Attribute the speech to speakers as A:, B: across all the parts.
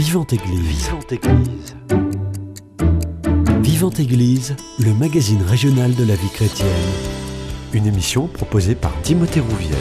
A: Vivante Église. Vivante Église. Vivante Église, le magazine régional de la vie chrétienne. Une émission proposée par Timothée Rouvière.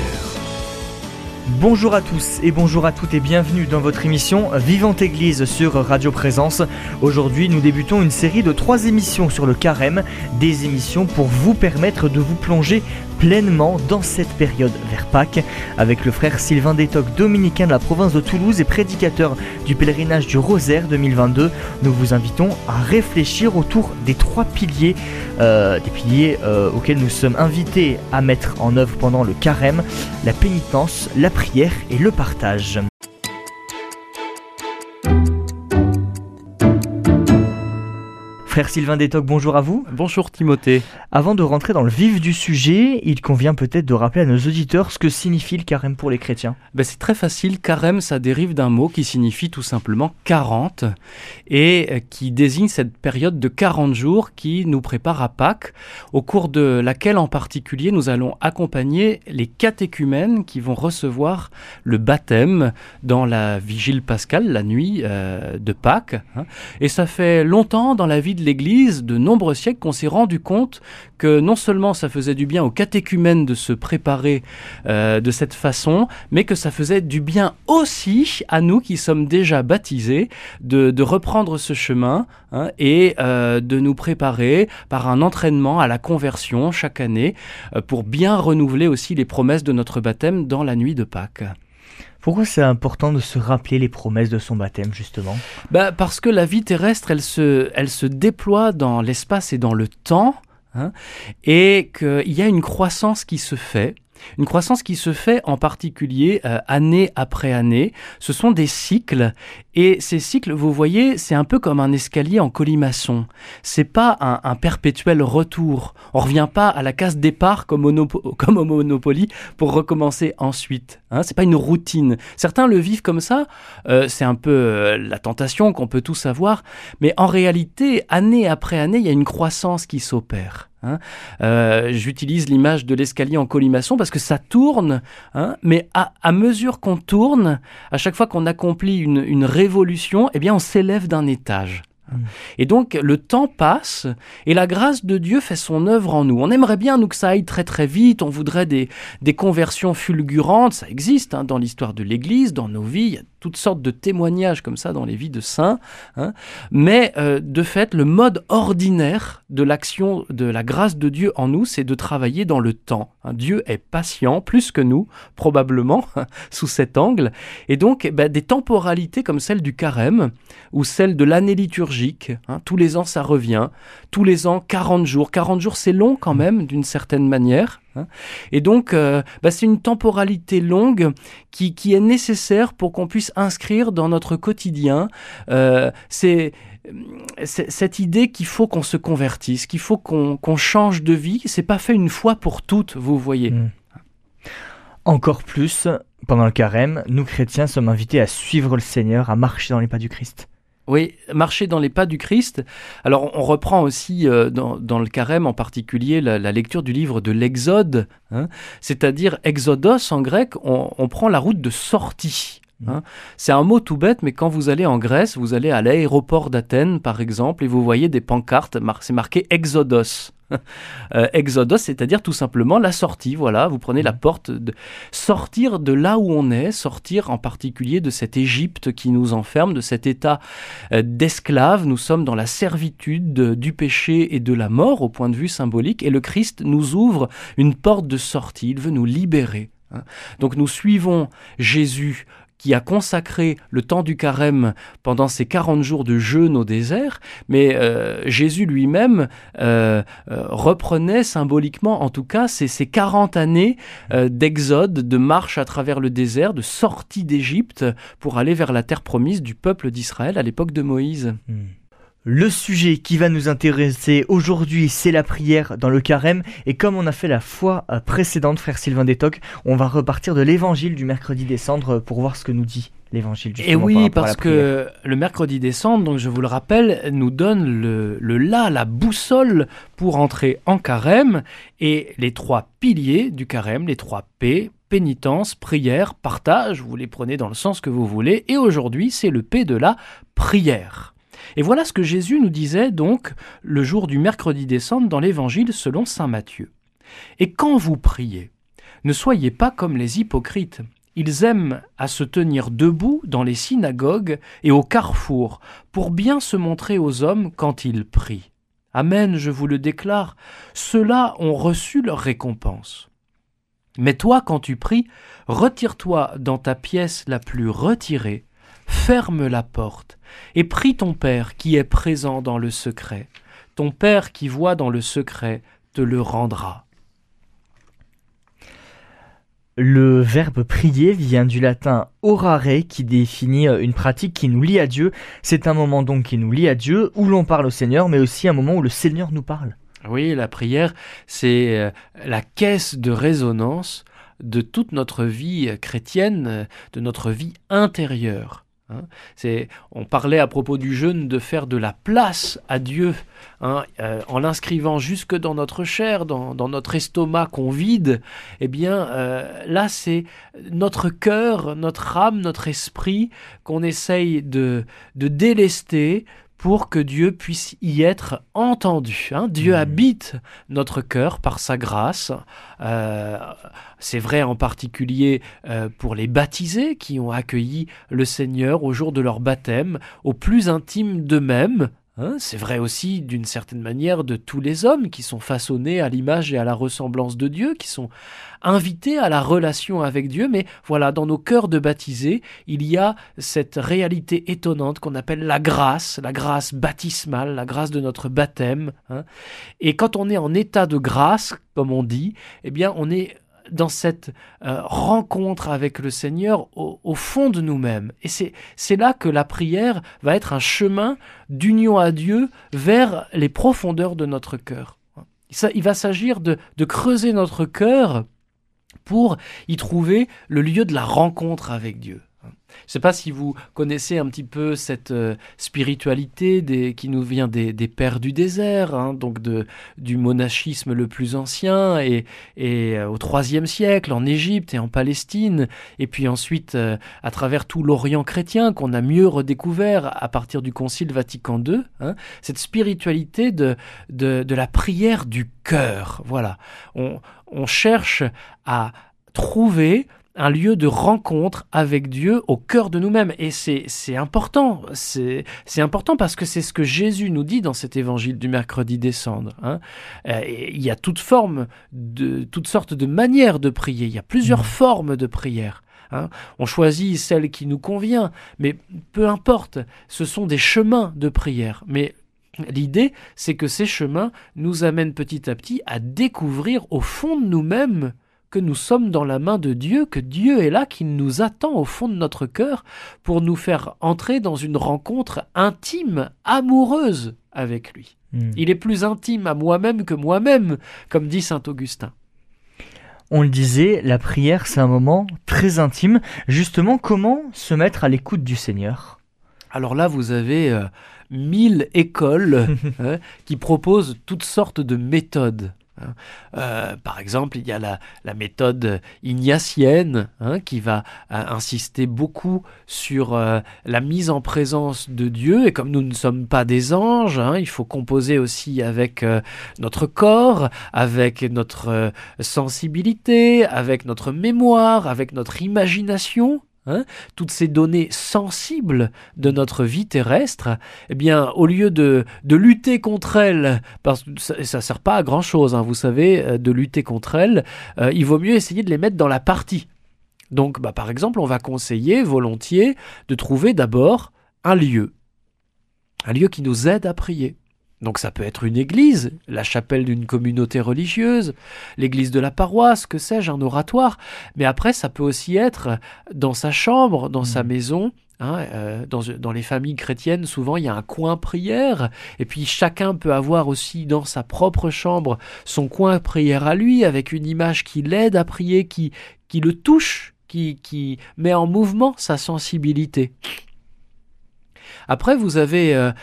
B: Bonjour à tous et bonjour à toutes et bienvenue dans votre émission Vivante Église sur Radio Présence. Aujourd'hui, nous débutons une série de trois émissions sur le carême, des émissions pour vous permettre de vous plonger pleinement dans cette période vers Pâques avec le frère Sylvain Détoc, dominicain de la province de Toulouse et prédicateur du pèlerinage du Rosaire 2022. Nous vous invitons à réfléchir autour des trois piliers, euh, des piliers euh, auxquels nous sommes invités à mettre en œuvre pendant le carême, la pénitence, la prière et le partage. Frère Sylvain Détoc, bonjour à vous.
C: Bonjour Timothée.
B: Avant de rentrer dans le vif du sujet, il convient peut-être de rappeler à nos auditeurs ce que signifie le carême pour les chrétiens.
C: Ben c'est très facile, carême ça dérive d'un mot qui signifie tout simplement 40 et euh, qui désigne cette période de 40 jours qui nous prépare à Pâques, au cours de laquelle en particulier nous allons accompagner les catéchumènes qui vont recevoir le baptême dans la vigile pascale, la nuit euh, de Pâques. Hein. Et ça fait longtemps dans la vie de l'Église, de nombreux siècles, qu'on s'est rendu compte que non seulement ça faisait du bien aux catéchumènes de se préparer euh, de cette façon, mais que ça faisait du bien aussi à nous qui sommes déjà baptisés de, reprendre ce chemin hein, et euh, de nous préparer par un entraînement à la conversion chaque année euh, pour bien renouveler aussi les promesses de notre baptême dans la nuit de Pâques.
B: Pourquoi c'est important de se rappeler les promesses de son baptême, justement?
C: Bah Parce que la vie terrestre, elle se, elle se déploie dans l'espace et dans le temps, hein, et qu'il y a une croissance qui se fait. Une croissance qui se fait en particulier euh, année après année. Ce sont des cycles et ces cycles, vous voyez, c'est un peu comme un escalier en colimaçon. C'est pas un, perpétuel retour. On revient pas à la case départ comme, au, comme au Monopoly pour recommencer ensuite. Hein, c'est pas une routine. Certains le vivent comme ça. Euh, c'est un peu euh, la tentation qu'on peut tous avoir. Mais en réalité, année après année, il y a une croissance qui s'opère. Hein. Euh, J'utilise l'image de l'escalier en colimaçon parce que ça tourne, hein, mais à, à mesure qu'on tourne, à chaque fois qu'on accomplit une, une révolution, eh bien on s'élève d'un étage. Et donc le temps passe et la grâce de Dieu fait son œuvre en nous. On aimerait bien nous que ça aille très très vite, on voudrait des, des conversions fulgurantes, ça existe hein, dans l'histoire de l'Église, dans nos vies, il y a toutes sortes de témoignages comme ça dans les vies de saints. Hein. Mais euh, de fait, le mode ordinaire de l'action de la grâce de Dieu en nous, c'est de travailler dans le temps. Hein. Dieu est patient, plus que nous, probablement, sous cet angle. Et donc, eh ben, des temporalités comme celle du carême ou celle de l'année liturgique, hein. tous les ans ça revient, tous les ans 40 jours. 40 jours, c'est long quand même, d'une certaine manière. Hein. Et donc, euh, bah, c'est une temporalité longue qui, qui est nécessaire pour qu'on puisse inscrire dans notre quotidien. Euh, c'est cette idée qu'il faut qu'on se convertisse, qu'il faut qu'on qu change de vie. C'est pas fait une fois pour toutes, vous voyez. Mmh.
B: Encore plus, pendant le carême, nous chrétiens sommes invités à suivre le Seigneur, à marcher dans les pas du Christ.
C: Oui, marcher dans les pas du Christ. Alors on reprend aussi euh, dans, le carême en particulier la, lecture du livre de l'Exode, hein, c'est-à-dire Exodos en grec, on, on, prend la route de sortie. Hein. C'est un mot tout bête, mais quand vous allez en Grèce, vous allez à l'aéroport d'Athènes par exemple, et vous voyez des pancartes, c'est marqué Exodos. Euh, exodos, c'est-à-dire tout simplement la sortie. Voilà, vous prenez la porte, de sortir de là où on est, sortir en particulier de cette Égypte qui nous enferme, de cet état euh, d'esclave. Nous sommes dans la servitude du péché et de la mort au point de vue symbolique, et le Christ nous ouvre une porte de sortie. Il veut nous libérer. Hein. Donc nous suivons Jésus qui a consacré le temps du carême pendant ces 40 jours de jeûne au désert, mais euh, Jésus lui-même euh, euh, reprenait symboliquement, en tout cas, ces, ces 40 années euh, d'exode, de marche à travers le désert, de sortie d'Égypte pour aller vers la terre promise du peuple d'Israël à l'époque de Moïse.
B: Hmm. Le sujet qui va nous intéresser aujourd'hui, c'est la prière dans le carême. Et comme on a fait la fois précédente, frère Sylvain Détoc, on va repartir de l'évangile du mercredi décembre pour voir ce que nous dit l'évangile.
C: Et oui, parce que le mercredi décembre, donc je vous le rappelle, nous donne le, le là, la boussole pour entrer en carême. Et les trois piliers du carême, les trois P, pénitence, prière, partage, vous les prenez dans le sens que vous voulez, et aujourd'hui c'est le P de la prière. Et voilà ce que Jésus nous disait donc le jour du mercredi décembre dans l'Évangile selon Saint Matthieu. Et quand vous priez, ne soyez pas comme les hypocrites. Ils aiment à se tenir debout dans les synagogues et au carrefour pour bien se montrer aux hommes quand ils prient. Amen, je vous le déclare, ceux-là ont reçu leur récompense. Mais toi, quand tu pries, retire-toi dans ta pièce la plus retirée, ferme la porte, et prie ton Père qui est présent dans le secret. Ton Père qui voit dans le secret te le rendra.
B: Le verbe prier vient du latin orare qui définit euh, une pratique qui nous lie à Dieu. C'est un moment donc qui nous lie à Dieu où l'on parle au Seigneur mais aussi un moment où le Seigneur nous parle.
C: Oui, la prière, c'est euh, la caisse de résonance de toute notre vie chrétienne, euh, de notre vie intérieure. Hein. on parlait à propos du jeûne de faire de la place à Dieu hein, euh, en l'inscrivant jusque dans notre chair, dans, notre estomac qu'on vide. Eh bien, euh, là, c'est notre cœur, notre âme, notre esprit qu'on essaye de délester pour que Dieu puisse y être entendu. Hein. Dieu mmh. habite notre cœur par sa grâce. Euh, c'est vrai en particulier euh, pour les baptisés qui ont accueilli le Seigneur au jour de leur baptême, au plus intime d'eux-mêmes. Hein. c'est vrai aussi d'une certaine manière de tous les hommes qui sont façonnés à l'image et à la ressemblance de Dieu, qui sont invités à la relation avec Dieu, mais voilà, dans nos cœurs de baptisés, il y a cette réalité étonnante qu'on appelle la grâce, la grâce baptismale, la grâce de notre baptême. Hein. Et quand on est en état de grâce, comme on dit, eh bien, on est dans cette euh, rencontre avec le Seigneur au, fond de nous-mêmes. Et c'est là que la prière va être un chemin d'union à Dieu vers les profondeurs de notre cœur. Il va s'agir de creuser notre cœur pour y trouver le lieu de la rencontre avec Dieu. Je ne sais pas si vous connaissez un petit peu cette euh, spiritualité qui nous vient des, pères du désert, hein, donc du monachisme le plus ancien, et, euh, au IIIe siècle en Égypte et en Palestine, et puis ensuite euh, à travers tout l'Orient chrétien qu'on a mieux redécouvert à partir du Concile Vatican II, hein, cette spiritualité de, la prière du cœur. Voilà, on cherche à trouver un lieu de rencontre avec Dieu au cœur de nous-mêmes. Et c'est important, c'est important parce que c'est ce que Jésus nous dit dans cet évangile du mercredi descendre. Hein. Euh, il y a de, toutes sortes de manières de prier, il y a plusieurs mmh. formes de prière. Hein. On choisit celle qui nous convient, mais peu importe, ce sont des chemins de prière. Mais l'idée, c'est que ces chemins nous amènent petit à petit à découvrir au fond de nous-mêmes que nous sommes dans la main de Dieu, que Dieu est là, qu'il nous attend au fond de notre cœur pour nous faire entrer dans une rencontre intime, amoureuse avec lui. Hmm. Il est plus intime à moi-même que moi-même, comme dit Saint Augustin.
B: On le disait, la prière, c'est un moment très intime. Justement, comment se mettre à l'écoute du Seigneur?
C: Alors là, vous avez euh, mille écoles hein, qui proposent toutes sortes de méthodes. Hein. Euh, par exemple, il y a la, méthode ignatienne hein, qui va euh, insister beaucoup sur euh, la mise en présence de Dieu. Et comme nous ne sommes pas des anges, hein, il faut composer aussi avec notre corps, avec notre sensibilité, avec notre mémoire, avec notre imagination. Hein, toutes ces données sensibles de notre vie terrestre, eh bien, au lieu de, de lutter contre elles, parce que ça, ne sert pas à grand chose, hein, vous savez, euh, de lutter contre elles, euh, il vaut mieux essayer de les mettre dans la partie. Donc, bah, par exemple, on va conseiller volontiers de trouver d'abord un lieu, un lieu qui nous aide à prier. Donc ça peut être une église, la chapelle d'une communauté religieuse, l'église de la paroisse, que sais-je, un oratoire. Mais après, ça peut aussi être dans sa chambre, dans sa mmh. maison. Hein, euh, dans, dans, les familles chrétiennes, souvent il y a un coin prière, et puis chacun peut avoir aussi dans sa propre chambre son coin prière à lui, avec une image qui l'aide à prier, qui, qui le touche, qui, qui met en mouvement sa sensibilité. Après, vous avez euh,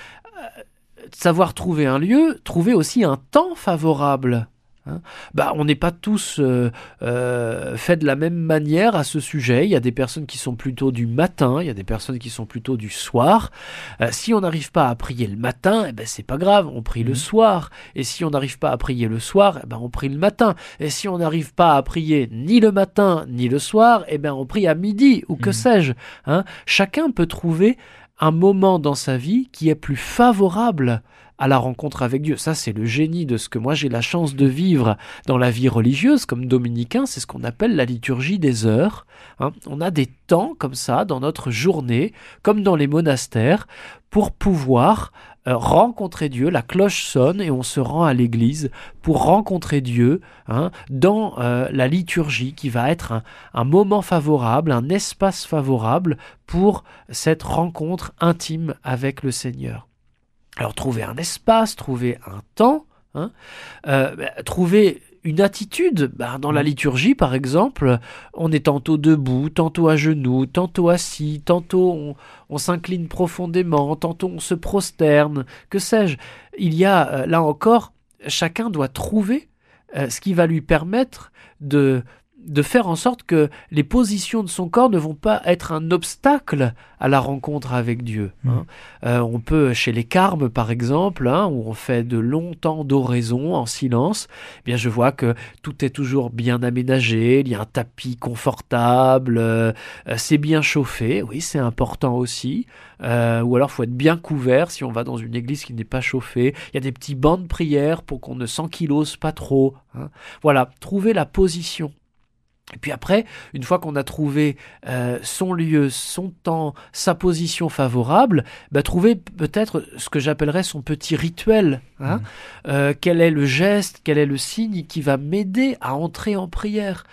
C: savoir trouver un lieu, trouver aussi un temps favorable. Hein. bah, on n'est pas tous euh, euh, faits de la même manière à ce sujet. Il y a des personnes qui sont plutôt du matin, il y a des personnes qui sont plutôt du soir. Euh, si on n'arrive pas à prier le matin, eh ben, c'est pas grave, on prie le mmh. soir. Et si on n'arrive pas à prier le soir, eh ben, on prie le matin. Et si on n'arrive pas à prier ni le matin ni le soir, eh ben, on prie à midi ou que mmh. sais-je. Hein. Chacun peut trouver un moment dans sa vie qui est plus favorable à la rencontre avec Dieu. Ça, c'est le génie de ce que moi j'ai la chance de vivre dans la vie religieuse comme dominicain, c'est ce qu'on appelle la liturgie des heures. Hein. On a des temps comme ça dans notre journée, comme dans les monastères, pour pouvoir rencontrer Dieu. La cloche sonne et on se rend à l'église pour rencontrer Dieu hein, dans euh, la liturgie qui va être un, un moment favorable, un espace favorable pour cette rencontre intime avec le Seigneur. Alors trouver un espace, trouver un temps, hein, euh, bah, trouver une attitude. Bah, dans la mmh. liturgie, par exemple, on est tantôt debout, tantôt à genoux, tantôt assis, tantôt on, s'incline profondément, tantôt on se prosterne, que sais-je. Il y a, euh, là encore, chacun doit trouver euh, ce qui va lui permettre de de faire en sorte que les positions de son corps ne vont pas être un obstacle à la rencontre avec Dieu. Hein. Mm. Euh, on peut, chez les carmes par exemple, hein, où on fait de longs temps d'oraison en silence, eh bien je vois que tout est toujours bien aménagé, il y a un tapis confortable, euh, euh, c'est bien chauffé, oui c'est important aussi. ou alors il faut être bien couvert si on va dans une église qui n'est pas chauffée. Il y a des petits bancs de prière pour qu'on ne s'ankylose pas trop. Hein. Voilà, trouver la position et puis après, une fois qu'on a trouvé euh, son lieu, son temps, sa position favorable, bah, trouver peut-être ce que j'appellerais son petit rituel. Hein. Mmh. Euh, quel est le geste, quel est le signe qui va m'aider à entrer en prière?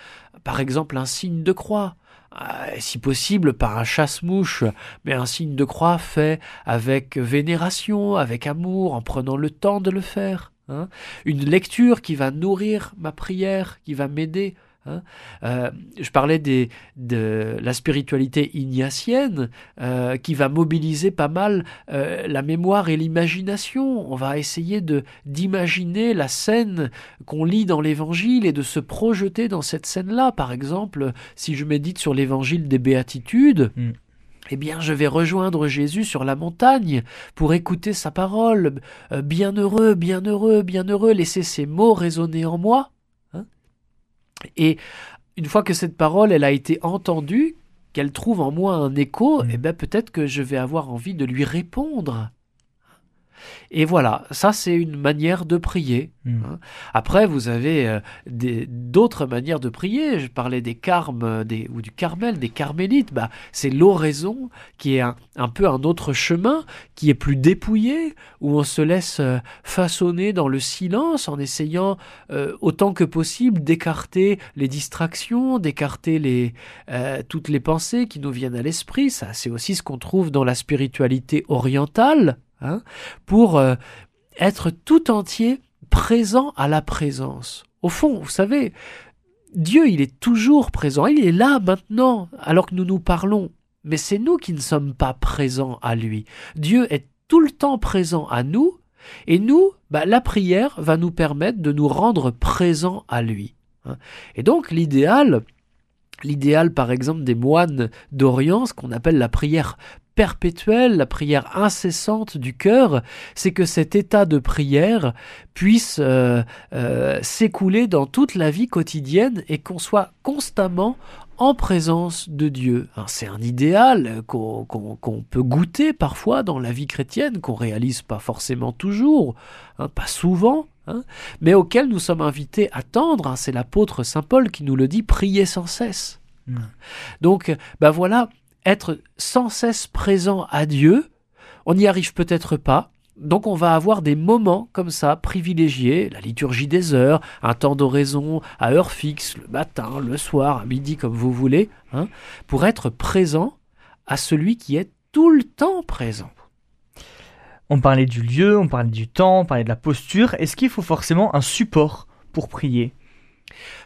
C: Par exemple, un signe de croix. Euh, si possible par un chasse-mouche, mais un signe de croix fait avec vénération, avec amour, en prenant le temps de le faire. Hein. Une lecture qui va nourrir ma prière, qui va m'aider Hein. Euh, je parlais des, de la spiritualité ignatienne euh, qui va mobiliser pas mal euh, la mémoire et l'imagination. On va essayer de d'imaginer la scène qu'on lit dans l'Évangile et de se projeter dans cette scène-là. Par exemple, si je médite sur l'Évangile des Béatitudes. Mm. Eh bien, je vais rejoindre Jésus sur la montagne pour écouter sa parole. bienheureux, bienheureux, bienheureux, laisser ces mots résonner en moi. Et une fois que cette parole, elle a été entendue, qu'elle trouve en moi un écho, mm. eh ben peut-être que je vais avoir envie de lui répondre. Et voilà, ça c'est une manière de prier. Hmm. Hein. Après, vous avez euh, d'autres manières de prier. Je parlais des carmes euh, des, ou du Carmel, des carmélites. Bah, c'est l'oraison qui est un, peu un autre chemin, qui est plus dépouillé, où on se laisse euh, façonner dans le silence en essayant autant que possible d'écarter les distractions, d'écarter les, toutes les pensées qui nous viennent à l'esprit. Ça, c'est aussi ce qu'on trouve dans la spiritualité orientale. Hein, pour euh, être tout entier présent à la présence. Au fond, vous savez, Dieu, il est toujours présent, il est là maintenant, alors que nous nous parlons, mais c'est nous qui ne sommes pas présents à lui. Dieu est tout le temps présent à nous, et nous, bah, la prière va nous permettre de nous rendre présents à lui. Hein. Et donc l'idéal, l'idéal par exemple des moines d'Orient, ce qu'on appelle la prière perpétuelle, la prière incessante du cœur, c'est que cet état de prière puisse euh, euh, s'écouler dans toute la vie quotidienne et qu'on soit constamment en présence de Dieu. C'est un idéal qu'on peut goûter parfois dans la vie chrétienne, qu'on réalise pas forcément toujours, hein, pas souvent, hein, mais auquel nous sommes invités à tendre. Hein. C'est l'apôtre Saint Paul qui nous le dit, priez sans cesse. Mmh. Donc, ben voilà, être sans cesse présent à Dieu, on n'y arrive peut-être pas. Donc on va avoir des moments comme ça privilégiés, la liturgie des heures, un temps d'oraison à heure fixe, le matin, le soir, à midi comme vous voulez, hein, pour être présent à celui qui est tout le temps présent.
B: On parlait du lieu, on parlait du temps, on parlait de la posture. Est-ce qu'il faut forcément un support pour prier?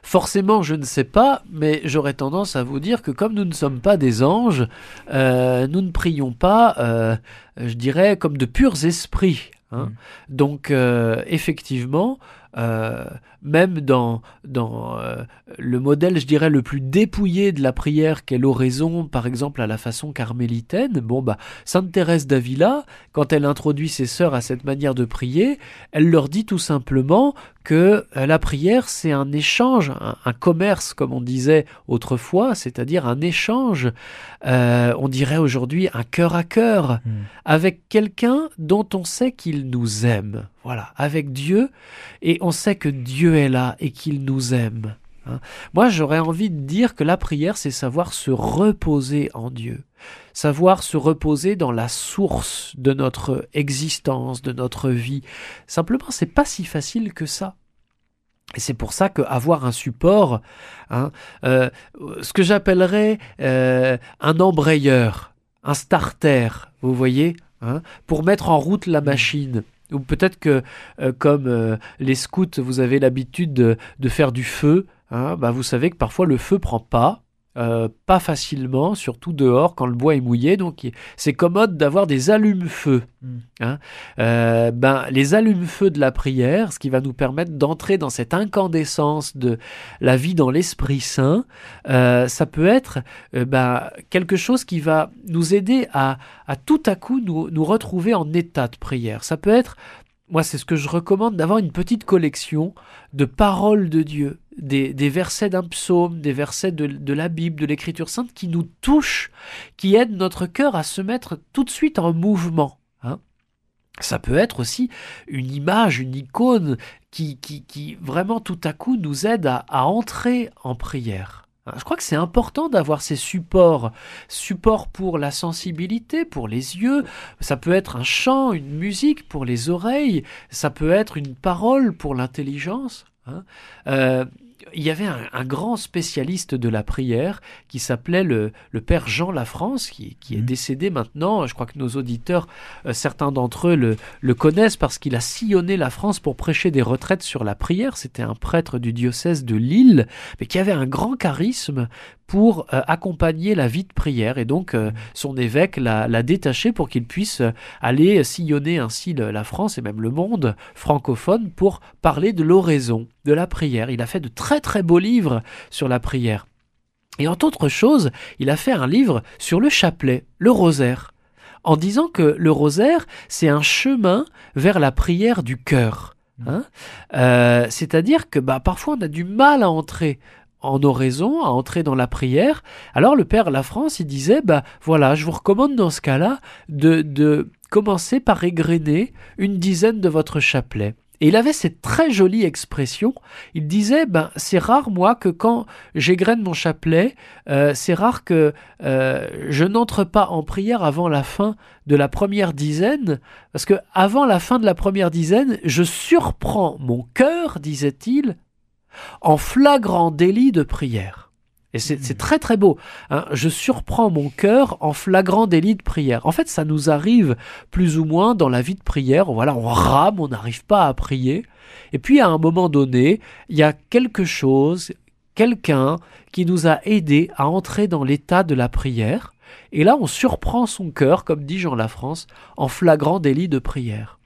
C: Forcément, je ne sais pas, mais j'aurais tendance à vous dire que comme nous ne sommes pas des anges, euh, nous ne prions pas, euh, je dirais, comme de purs esprits. Hein. Mm. Donc, euh, effectivement, euh, même dans, dans euh, le modèle, je dirais, le plus dépouillé de la prière qu'est l'oraison, par exemple à la façon carmélitaine, bon bah Sainte Thérèse d'Avila, quand elle introduit ses sœurs à cette manière de prier, elle leur dit tout simplement que euh, la prière c'est un échange, un, commerce comme on disait autrefois, c'est-à-dire un échange, on dirait aujourd'hui un cœur à cœur, hmm. avec quelqu'un dont on sait qu'il nous aime. Voilà, avec Dieu, et on sait que Dieu est là et qu'il nous aime. Hein. Moi, j'aurais envie de dire que la prière, c'est savoir se reposer en Dieu, savoir se reposer dans la source de notre existence, de notre vie. Simplement, c'est pas si facile que ça. Et c'est pour ça qu'avoir un support, hein, euh, ce que j'appellerais euh, un embrayeur, un starter, vous voyez, hein, pour mettre en route la machine. Ou peut-être que, euh, comme les scouts, vous avez l'habitude de, faire du feu, hein, bah vous savez que parfois le feu prend pas, euh, pas facilement, surtout dehors quand le bois est mouillé. Donc c'est commode d'avoir des allumes-feu. Hmm. Hein. Euh, ben, les allumes-feu de la prière, ce qui va nous permettre d'entrer dans cette incandescence de la vie dans l'Esprit Saint, euh, ça peut être ben, quelque chose qui va nous aider à, à tout à coup nous, nous retrouver en état de prière. Ça peut être moi, c'est ce que je recommande d'avoir une petite collection de paroles de Dieu, des, versets d'un psaume, des versets de, la Bible, de l'Écriture sainte qui nous touchent, qui aident notre cœur à se mettre tout de suite en mouvement. Hein. Ça peut être aussi une image, une icône qui, qui, vraiment tout à coup nous aide à entrer en prière. Je crois que c'est important d'avoir ces supports, supports pour la sensibilité, pour les yeux, ça peut être un chant, une musique pour les oreilles, ça peut être une parole pour l'intelligence. Hein. Euh, il y avait un, grand spécialiste de la prière qui s'appelait le, père Jean Lafrance, qui, qui est mmh. décédé maintenant. Je crois que nos auditeurs, euh, certains d'entre eux le, le, connaissent parce qu'il a sillonné la France pour prêcher des retraites sur la prière. C'était un prêtre du diocèse de Lille, mais qui avait un grand charisme pour euh, accompagner la vie de prière. Et donc, euh, son évêque l'a détaché pour qu'il puisse aller sillonner ainsi la France et même le monde francophone pour parler de l'oraison, de la prière. Il a fait de très très beaux livres sur la prière. Et entre autres choses, il a fait un livre sur le chapelet, le rosaire, en disant que le rosaire, c'est un chemin vers la prière du cœur. Hein C'est-à-dire que bah, parfois on a du mal à entrer en oraison, à entrer dans la prière. Alors le Père La France, il disait, bah voilà, je vous recommande dans ce cas-là de, de commencer par égrener une dizaine de votre chapelet. Et il avait cette très jolie expression. Il disait, ben c'est rare moi que quand j'égrène mon chapelet, euh, c'est rare que euh, je n'entre pas en prière avant la fin de la première dizaine, parce que avant la fin de la première dizaine, je surprends mon cœur, disait-il, en flagrant délit de prière. Et c'est hmm. très très beau. Hein. Je surprends mon cœur en flagrant délit de prière. En fait, ça nous arrive plus ou moins dans la vie de prière. Voilà, on rame, on n'arrive pas à prier. Et puis à un moment donné, il y a quelque chose, quelqu'un qui nous a aidés à entrer dans l'état de la prière. Et là, on surprend son cœur, comme dit Jean Lafrance, en flagrant délit de prière.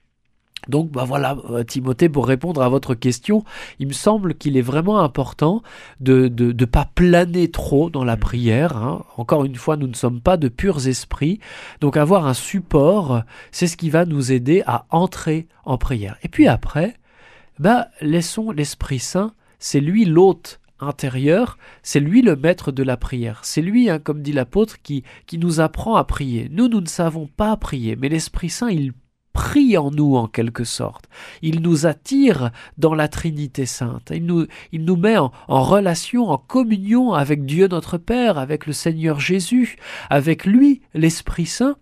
C: Donc bah voilà, euh, Timothée, pour répondre à votre question, il me semble qu'il est vraiment important de ne de, pas planer trop dans la prière. Hein. Encore une fois, nous ne sommes pas de purs esprits. Donc avoir un support, c'est ce qui va nous aider à entrer en prière. Et puis après, bah, laissons l'Esprit Saint, c'est lui l'hôte intérieur, c'est lui le maître de la prière. C'est lui, hein, comme dit l'apôtre, qui, qui nous apprend à prier. Nous, nous ne savons pas prier, mais l'Esprit Saint, il prie en nous en quelque sorte. Il nous attire dans la Trinité sainte. Il nous, il nous met en, relation, en communion avec Dieu notre Père, avec le Seigneur Jésus, avec lui, l'Esprit Saint,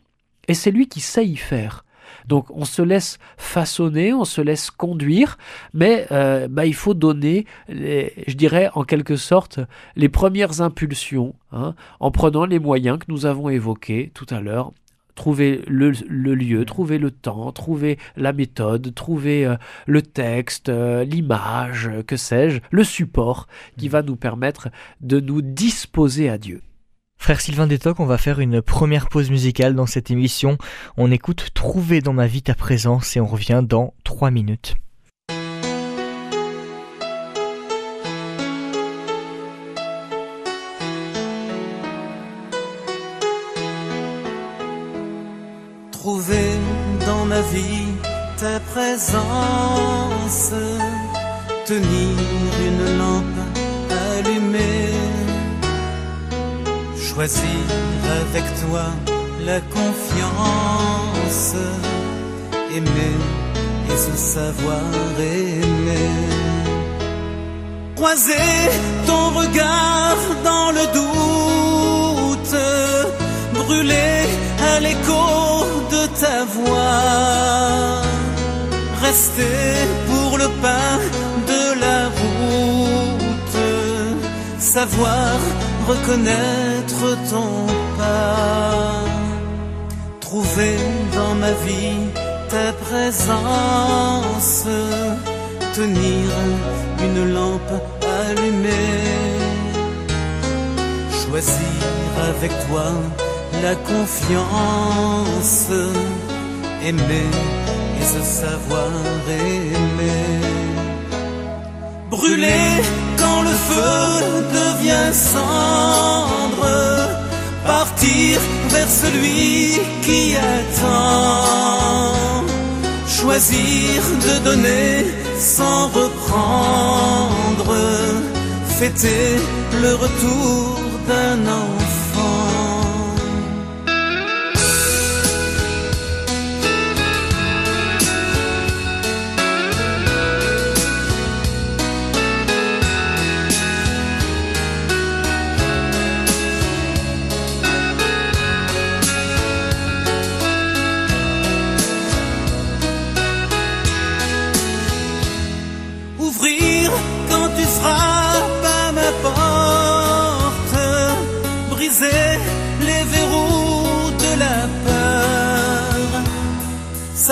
C: et c'est lui qui sait y faire. Donc on se laisse façonner, on se laisse conduire, mais euh, bah, il faut donner, je dirais en quelque sorte, les premières impulsions, hein, en prenant les moyens que nous avons évoqués tout à l'heure, trouver le, lieu, trouver le temps, trouver la méthode, trouver euh, le texte, euh, l'image, que sais-je, le support qui mm. va nous permettre de nous disposer à Dieu.
B: Frère Sylvain Détoc, on va faire une première pause musicale dans cette émission. On écoute Trouver dans ma vie ta présence et on revient dans trois minutes.
D: Dans ma vie ta présence, tenir une lampe allumée, choisir avec toi la confiance, aimer et se savoir aimer. Croiser ton regard dans le doute, brûler l'écho de ta voix, rester pour le pain de la route, savoir reconnaître ton pas, trouver dans ma vie ta présence, tenir une lampe allumée, choisir avec toi la confiance, aimer et se savoir aimer. Brûler quand le feu devient cendre, partir vers celui qui attend, choisir de donner sans reprendre, fêter le retour d'un enfant.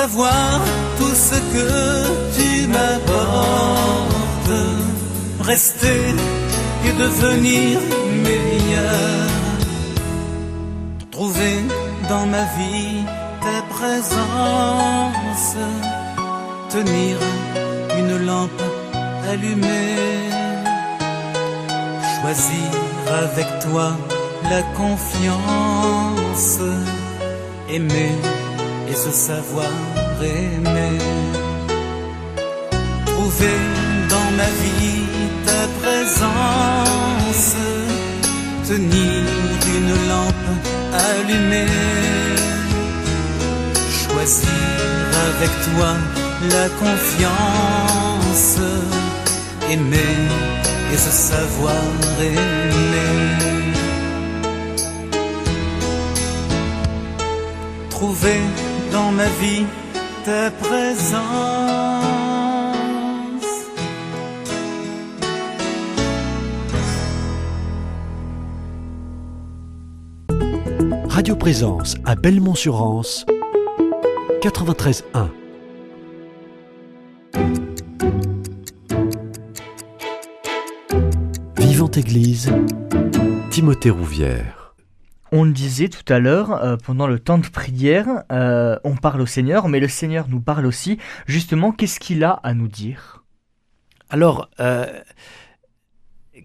D: Savoir tout ce que tu m'apportes, rester et devenir meilleur, trouver dans ma vie ta présence, tenir une lampe allumée, choisir avec toi la confiance, aimer et se savoir aimer, trouver dans ma vie ta présence, tenir une lampe allumée, choisir avec toi la confiance, aimer et se savoir aimer. Trouver dans ma vie ta présence.
A: Radio Présence à Belmont-sur-Anse, 93.1. Vivante Église, Timothée Rouvière.
B: On le disait tout à l'heure, euh, pendant le temps de prière, euh, on parle au Seigneur, mais le Seigneur nous parle aussi. Justement, qu'est-ce qu'il a à nous dire?
C: Alors, euh,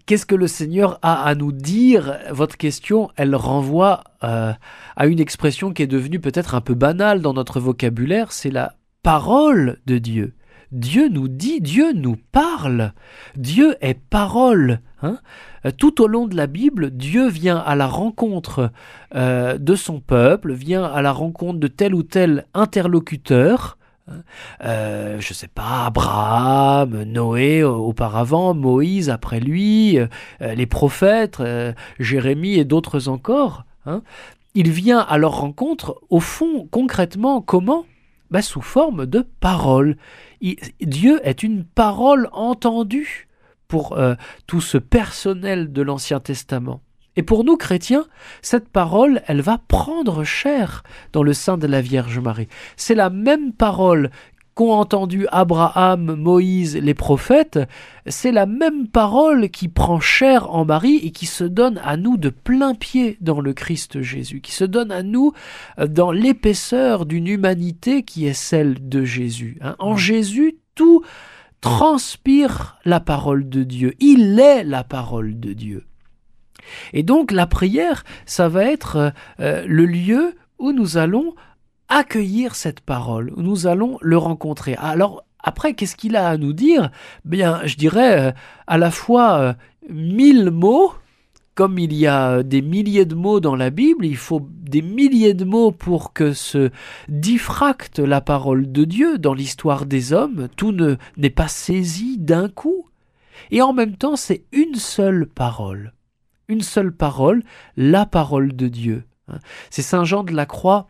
C: qu'est-ce que le Seigneur a à nous dire? Votre question, elle renvoie à une expression qui est devenue peut-être un peu banale dans notre vocabulaire, c'est la parole de Dieu. Dieu nous dit, Dieu nous parle. Dieu est parole. Hein. Euh, Tout au long de la Bible, Dieu vient à la rencontre euh, de son peuple, vient à la rencontre de tel ou tel interlocuteur. hein. Euh, je sais pas, Abraham, Noé auparavant, Moïse après lui, les prophètes, Jérémie et d'autres encore. hein. Il vient à leur rencontre, au fond, concrètement, comment? Bah, Sous forme de parole. Dieu est une parole entendue pour euh, tout ce personnel de l'Ancien Testament. Et pour nous chrétiens, cette parole, elle va prendre chair dans le sein de la Vierge Marie. C'est la même parole qu'ont entendu Abraham, Moïse, les prophètes, c'est la même parole qui prend chair en Marie et qui se donne à nous de plein pied dans le Christ Jésus, qui se donne à nous euh, dans l'épaisseur d'une humanité qui est celle de Jésus. hein. En Jésus, tout transpire la parole de Dieu. Il est la parole de Dieu. Et donc la prière, ça va être euh, le lieu où nous allons accueillir cette parole, nous allons le rencontrer. Alors après, qu'est-ce qu'il a à nous dire? Bien, je dirais euh, à la fois euh, mille mots, comme il y a des milliers de mots dans la Bible, il faut des milliers de mots pour que se diffracte la parole de Dieu dans l'histoire des hommes. Tout ne n'est pas saisi d'un coup. Et en même temps, c'est une seule parole. Une seule parole, la parole de Dieu. Hein. C'est Saint Jean de la Croix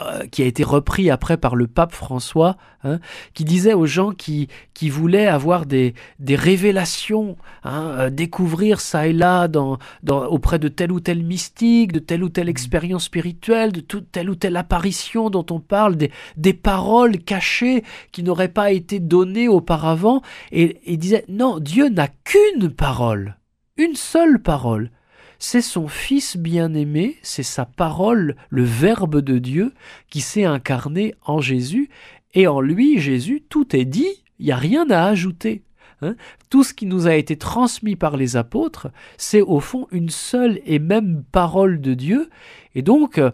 C: euh, qui a été repris après par le pape François, hein, qui disait aux gens qui, qui voulaient avoir des, des révélations, hein, euh, découvrir ça et là dans, dans, auprès de tel ou tel mystique, de telle ou telle expérience spirituelle, de toute telle ou telle apparition dont on parle, des, des paroles cachées qui n'auraient pas été données auparavant, et, et disait non, Dieu n'a qu'une parole, une seule parole c'est son Fils bien-aimé, c'est sa parole, le Verbe de Dieu, qui s'est incarné en Jésus, et en lui, Jésus, tout est dit, il n'y a rien à ajouter. Hein. Tout ce qui nous a été transmis par les apôtres, c'est au fond une seule et même parole de Dieu, et donc, euh,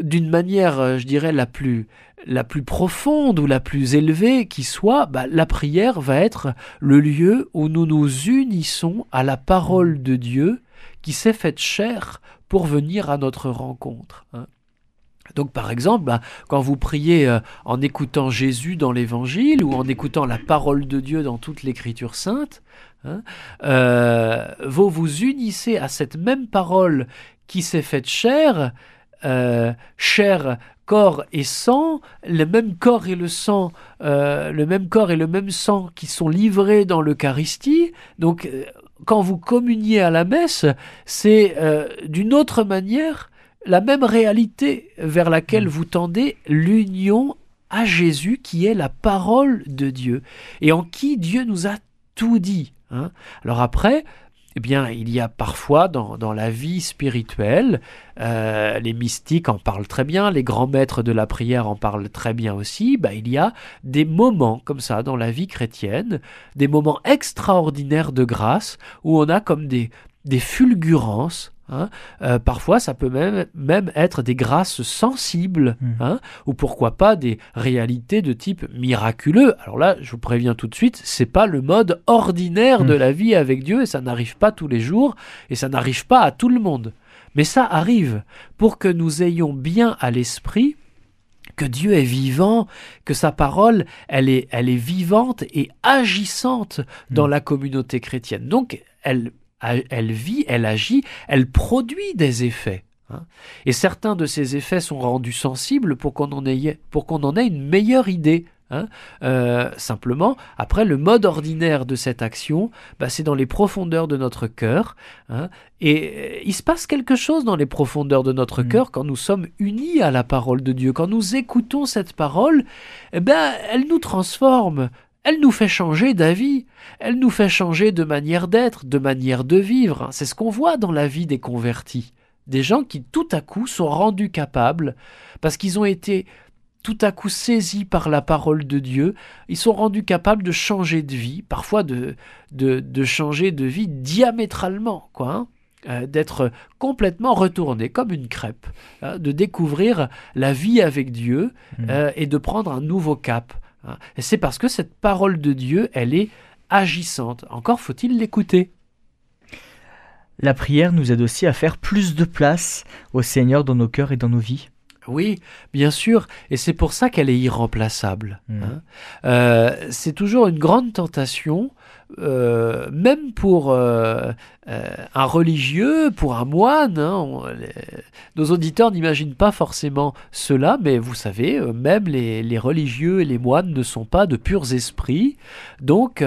C: d'une manière, euh, je dirais, la plus, la plus profonde ou la plus élevée qui soit, bah, la prière va être le lieu où nous nous unissons à la parole de Dieu qui s'est faite chair pour venir à notre rencontre. Hein. Donc par exemple, bah, quand vous priez euh, en écoutant Jésus dans l'Évangile ou en écoutant la parole de Dieu dans toute l'Écriture sainte, hein, euh, vous vous unissez à cette même parole qui s'est faite chair, euh, chair, corps et sang, le même corps et le sang, le même corps et le même sang qui sont livrés dans l'Eucharistie. Donc quand vous communiez à la messe, c'est euh, d'une autre manière la même réalité vers laquelle mm. vous tendez l'union à Jésus qui est la parole de Dieu et en qui Dieu nous a tout dit. Hein. Alors après, eh bien, il y a parfois dans, la vie spirituelle, euh, les mystiques en parlent très bien, les grands maîtres de la prière en parlent très bien aussi, bah, il y a des moments comme ça dans la vie chrétienne, des moments extraordinaires de grâce, où on a comme des, des fulgurances Hein. Euh, parfois, ça peut même, même être des grâces sensibles, hmm. hein, ou pourquoi pas des réalités de type miraculeux. Alors là, je vous préviens tout de suite, c'est pas le mode ordinaire de hmm. la vie avec Dieu, et ça n'arrive pas tous les jours, et ça n'arrive pas à tout le monde. Mais ça arrive pour que nous ayons bien à l'esprit que Dieu est vivant, que sa parole, elle est, elle est vivante et agissante dans hmm. la communauté chrétienne. Donc, elle elle vit, elle agit, elle produit des effets. Hein. Et certains de ces effets sont rendus sensibles pour qu'on en, ait, pour qu'on en ait une meilleure idée. Hein. Euh, simplement, après, le mode ordinaire de cette action, bah, c'est dans les profondeurs de notre cœur. Hein. et euh, il se passe quelque chose dans les profondeurs de notre mmh. cœur quand nous sommes unis à la parole de Dieu. Quand nous écoutons cette parole, eh ben, elle nous transforme. Elle nous fait changer d'avis, elle nous fait changer de manière d'être, de manière de vivre. C'est ce qu'on voit dans la vie des convertis. Des gens qui tout à coup sont rendus capables, parce qu'ils ont été tout à coup saisis par la parole de Dieu, ils sont rendus capables de changer de vie, parfois de, de, changer de vie diamétralement, quoi. Hein. Euh, d'être complètement retourné comme une crêpe, hein, de découvrir la vie avec Dieu mmh. euh, et de prendre un nouveau cap. Hein. Et c'est parce que cette parole de Dieu, elle est agissante. Encore faut-il l'écouter.
B: La prière nous aide aussi à faire plus de place au Seigneur dans nos cœurs et dans nos vies.
C: Oui, bien sûr, et c'est pour ça qu'elle est irremplaçable. Mmh. Hein. Euh, c'est toujours une grande tentation euh, même pour euh, euh, un religieux, pour un moine, hein, nos auditeurs n'imaginent pas forcément cela, mais vous savez, même les, religieux et les moines ne sont pas de purs esprits, donc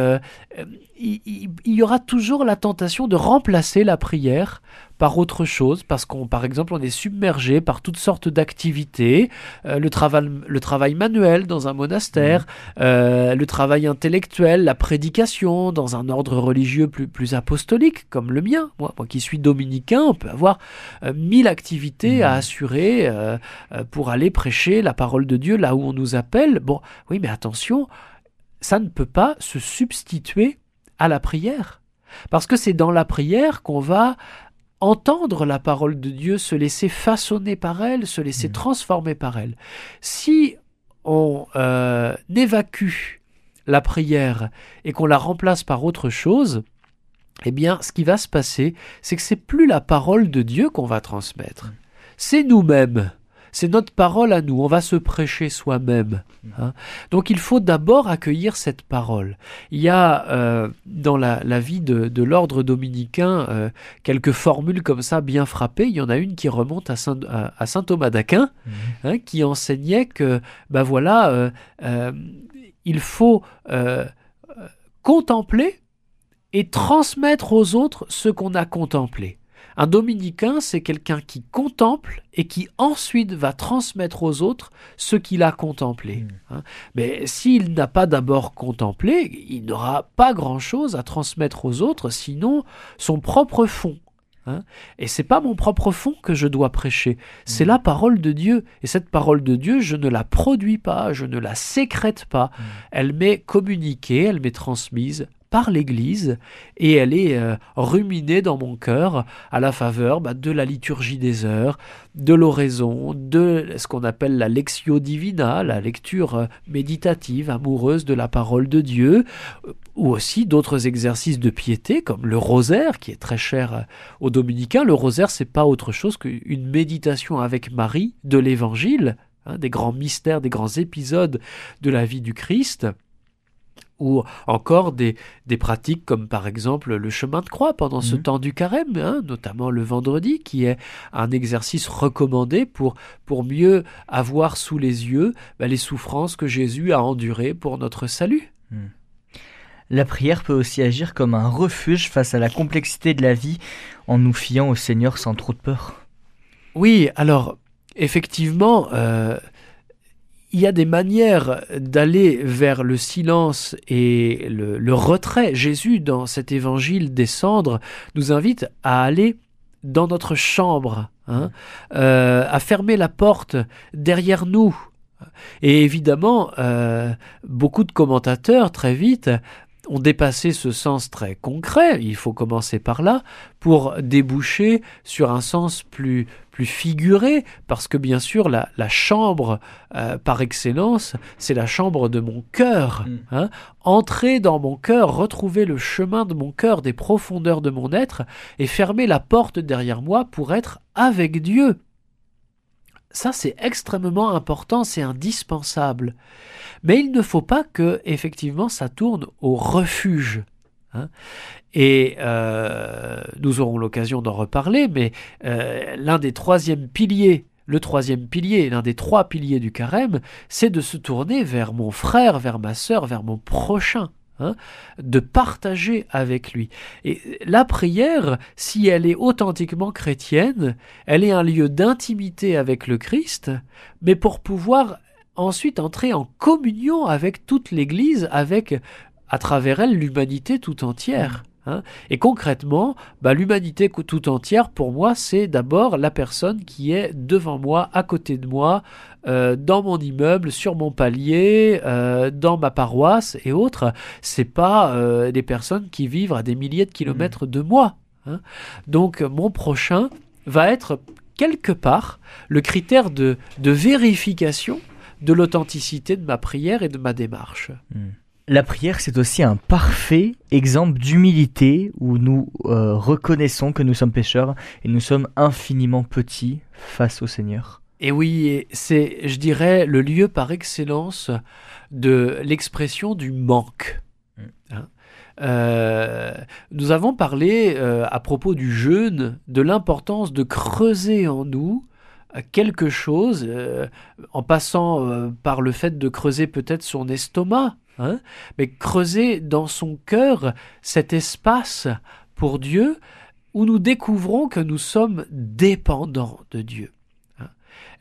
C: il, y aura toujours la tentation de remplacer la prière par autre chose, parce qu'on, par exemple, on est submergé par toutes sortes d'activités, le, travail, le travail manuel dans un monastère, mmh. le travail intellectuel, la prédication, dans un ordre religieux plus, plus apostolique, comme le mien. Moi, moi qui suis dominicain, on peut avoir euh, mille activités à mmh. assurer euh, euh, pour aller prêcher la parole de Dieu là où on nous appelle. Bon, oui, mais attention, ça ne peut pas se substituer à la prière. Parce que c'est dans la prière qu'on va entendre la parole de Dieu, se laisser façonner par elle, se laisser transformer par elle. Si on euh, évacue la prière et qu'on la remplace par autre chose, eh bien, ce qui va se passer, c'est que c'est plus la parole de Dieu qu'on va transmettre. C'est nous-mêmes. C'est notre parole à nous. On va se prêcher soi-même. hein. Donc, il faut d'abord accueillir cette parole. Il y a euh, dans la, la vie de, de l'ordre dominicain euh, quelques formules comme ça bien frappées. Il y en a une qui remonte à saint, à, à saint Thomas d'Aquin, hein, qui enseignait que, ben voilà, euh, il faut contempler et transmettre aux autres ce qu'on a contemplé. Un dominicain, c'est quelqu'un qui contemple et qui ensuite va transmettre aux autres ce qu'il a contemplé. hein. Mais s'il n'a pas d'abord contemplé, il n'aura pas grand-chose à transmettre aux autres, sinon son propre fond. hein. Et c'est pas mon propre fond que je dois prêcher, c'est la parole de Dieu. Et cette parole de Dieu, je ne la produis pas, je ne la sécrète pas. Elle m'est communiquée, elle m'est transmise par l'Église et elle est euh, ruminée dans mon cœur à la faveur bah, de la liturgie des heures, de l'oraison, de ce qu'on appelle la lectio divina, la lecture euh, méditative, amoureuse de la parole de Dieu, ou aussi d'autres exercices de piété comme le rosaire qui est très cher euh, aux dominicains. Le rosaire, c'est pas autre chose qu'une méditation avec Marie de l'Évangile, hein, des grands mystères, des grands épisodes de la vie du Christ ou encore des, des pratiques comme par exemple le chemin de croix pendant ce
B: Mhm.
C: temps du carême, hein, notamment le vendredi, qui est un exercice recommandé pour, pour mieux avoir sous les yeux bah, les souffrances que Jésus a endurées pour notre salut.
B: La prière peut aussi agir comme un refuge face à la complexité de la vie en nous fiant au Seigneur sans trop de peur.
C: Oui, alors effectivement, euh, il y a des manières d'aller vers le silence et le, retrait. Jésus, dans cet évangile des cendres, nous invite à aller dans notre chambre, hein, euh, à fermer la porte derrière nous. Et évidemment, euh, beaucoup de commentateurs, très vite, ont dépassé ce sens très concret, il faut commencer par là, pour déboucher sur un sens plus, plus figuré, parce que bien sûr, la, la chambre euh, par excellence, c'est la chambre de mon cœur.
B: Mm.
C: hein. Entrer dans mon cœur, retrouver le chemin de mon cœur, des profondeurs de mon être, et fermer la porte derrière moi pour être avec Dieu. Ça, c'est extrêmement important, c'est indispensable. Mais il ne faut pas que, effectivement, ça tourne au refuge. Hein. Et euh, nous aurons l'occasion d'en reparler, mais euh, l'un des troisièmes piliers, le troisième pilier, l'un des trois piliers du carême, c'est de se tourner vers mon frère, vers ma sœur, vers mon prochain. hein, de partager avec lui. Et la prière, si elle est authentiquement chrétienne, elle est un lieu d'intimité avec le Christ, mais pour pouvoir ensuite entrer en communion avec toute l'Église, avec, à travers elle, l'humanité tout entière. hein. Et concrètement, bah, l'humanité tout entière, pour moi, c'est d'abord la personne qui est devant moi, à côté de moi, euh, dans mon immeuble, sur mon palier, euh, dans ma paroisse et autres. C'est pas euh, des personnes qui vivent à des milliers de kilomètres de moi. hein. Donc, mon prochain va être quelque part le critère de, de vérification de l'authenticité de ma prière et de ma démarche.
B: La prière, c'est aussi un parfait exemple d'humilité où nous euh, reconnaissons que nous sommes pécheurs et nous sommes infiniment petits face au Seigneur.
C: Et oui, c'est, je dirais, le lieu par excellence de l'expression du manque.
B: Mm.
C: Hein. Euh, nous avons parlé euh, à propos du jeûne de l'importance de creuser en nous quelque chose euh, en passant par le fait de creuser peut-être son estomac, hein, mais creuser dans son cœur cet espace pour Dieu où nous découvrons que nous sommes dépendants de Dieu. Hein.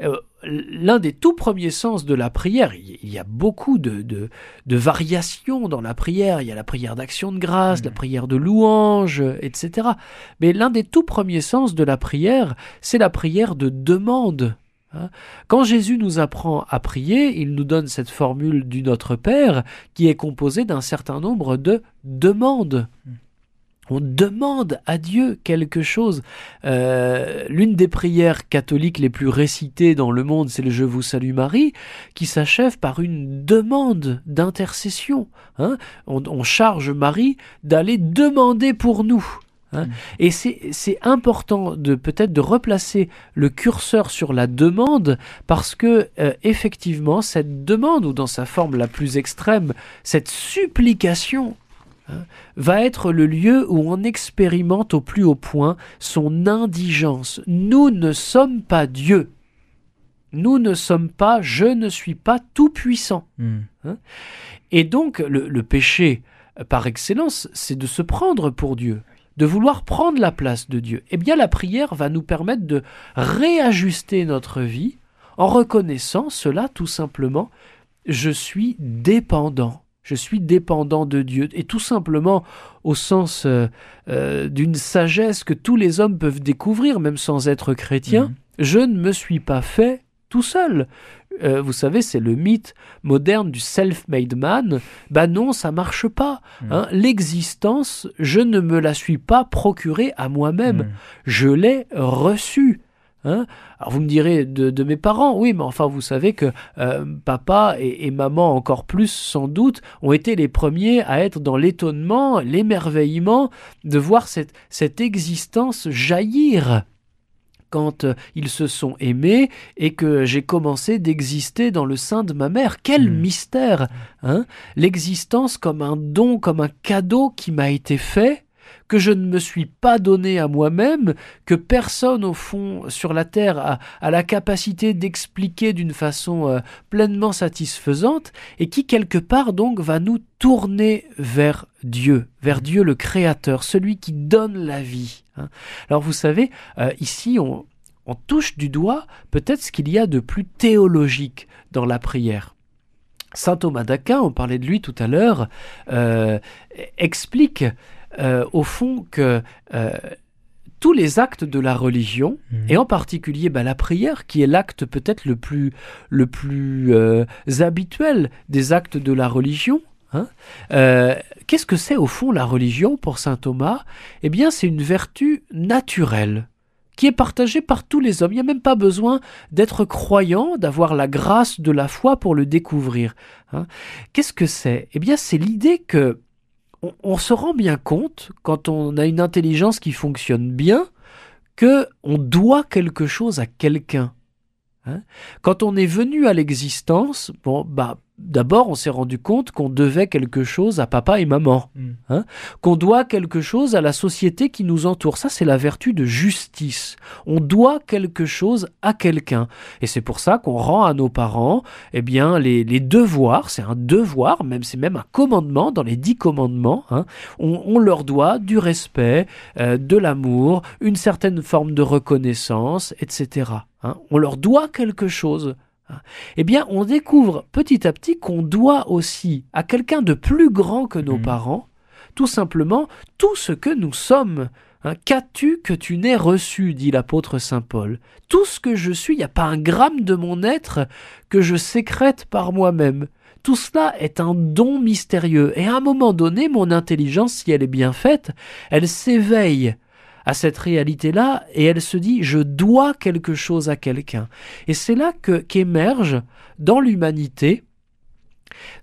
C: Euh, L'un des tout premiers sens de la prière, il y a beaucoup de, de, de variations dans la prière, il y a la prière d'action de grâce, la prière de louange, etc. Mais l'un des tout premiers sens de la prière, c'est la prière de demande. Hein. Quand Jésus nous apprend à prier, il nous donne cette formule du Notre Père qui est composée d'un certain nombre de demandes. on demande à Dieu quelque chose. Euh, l'une des prières catholiques les plus récitées dans le monde, c'est le Je vous salue Marie, qui s'achève par une demande d'intercession. Hein. on, charge Marie d'aller demander pour nous. Hein. Mm. Et c'est important de peut-être de replacer le curseur sur la demande parce que euh, effectivement cette demande ou dans sa forme la plus extrême, cette supplication Hein, va être le lieu où on expérimente au plus haut point son indigence. Nous ne sommes pas Dieu. Nous ne sommes pas, je ne suis pas tout puissant. Hmm. Hein. Et donc le, péché, par excellence, c'est de se prendre pour Dieu de vouloir prendre la place de Dieu, eh bien la prière va nous permettre de réajuster notre vie en reconnaissant cela tout simplement, je suis dépendant. Je suis dépendant de Dieu. Et tout simplement au sens euh, euh, d'une sagesse que tous les hommes peuvent découvrir, même sans être chrétiens, mhm. je ne me suis pas fait tout seul. Euh, vous savez, c'est le mythe moderne du self-made man. Ben non, ça marche pas. Mhm. Hein. L'existence, je ne me la suis pas procurée à moi-même. Mhm. Je l'ai reçue. Hein Alors vous me direz de, mes parents, oui, mais enfin vous savez que euh, papa et, maman encore plus sans doute ont été les premiers à être dans l'étonnement, l'émerveillement de voir cette, cette existence jaillir quand euh, ils se sont aimés et que j'ai commencé d'exister dans le sein de ma mère. Quel hmm. mystère hein L'existence comme un don, comme un cadeau qui m'a été fait que je ne me suis pas donné à moi-même, que personne au fond sur la terre a, la capacité d'expliquer d'une façon euh, pleinement satisfaisante, et qui quelque part donc va nous tourner vers Dieu, vers Dieu le Créateur, celui qui donne la vie. Hein. Alors vous savez, euh, ici on, touche du doigt peut-être ce qu'il y a de plus théologique dans la prière. Saint Thomas d'Aquin, on parlait de lui tout à l'heure, euh, explique euh, au fond que euh, tous les actes de la religion, mhm. et en particulier bah, la prière, qui est l'acte peut-être le plus, le plus euh, habituel des actes de la religion, hein, qu'est-ce que c'est au fond la religion pour saint Thomas? Eh bien, c'est une vertu naturelle qui est partagée par tous les hommes. Il n'y a même pas besoin d'être croyant, d'avoir la grâce de la foi pour le découvrir. Hein. Qu'est-ce que c'est? Eh bien, c'est l'idée que on, se rend bien compte, quand on a une intelligence qui fonctionne bien, que on doit quelque chose à quelqu'un. Hein. quand on est venu à l'existence, bon, bah, D'abord, on s'est rendu compte qu'on devait quelque chose à papa et maman, hmm. hein, qu'on doit quelque chose à la société qui nous entoure. Ça, c'est la vertu de justice. On doit quelque chose à quelqu'un. Et c'est pour ça qu'on rend à nos parents eh bien, les, devoirs. C'est un devoir, même c'est même un commandement dans les dix commandements. Hein. On, leur doit du respect, euh, de l'amour, une certaine forme de reconnaissance, etc. Hein. On leur doit quelque chose eh bien, on découvre petit à petit qu'on doit aussi à quelqu'un de plus grand que nos mhm. parents, tout simplement, tout ce que nous sommes. Hein, Qu'as-tu que tu n'aies reçu dit l'apôtre Saint Paul. Tout ce que je suis, il n'y a pas un gramme de mon être que je sécrète par moi-même. Tout cela est un don mystérieux, et à un moment donné, mon intelligence, si elle est bien faite, elle s'éveille à cette réalité-là et elle se dit je dois quelque chose à quelqu'un. Et c'est là que qu'émerge dans l'humanité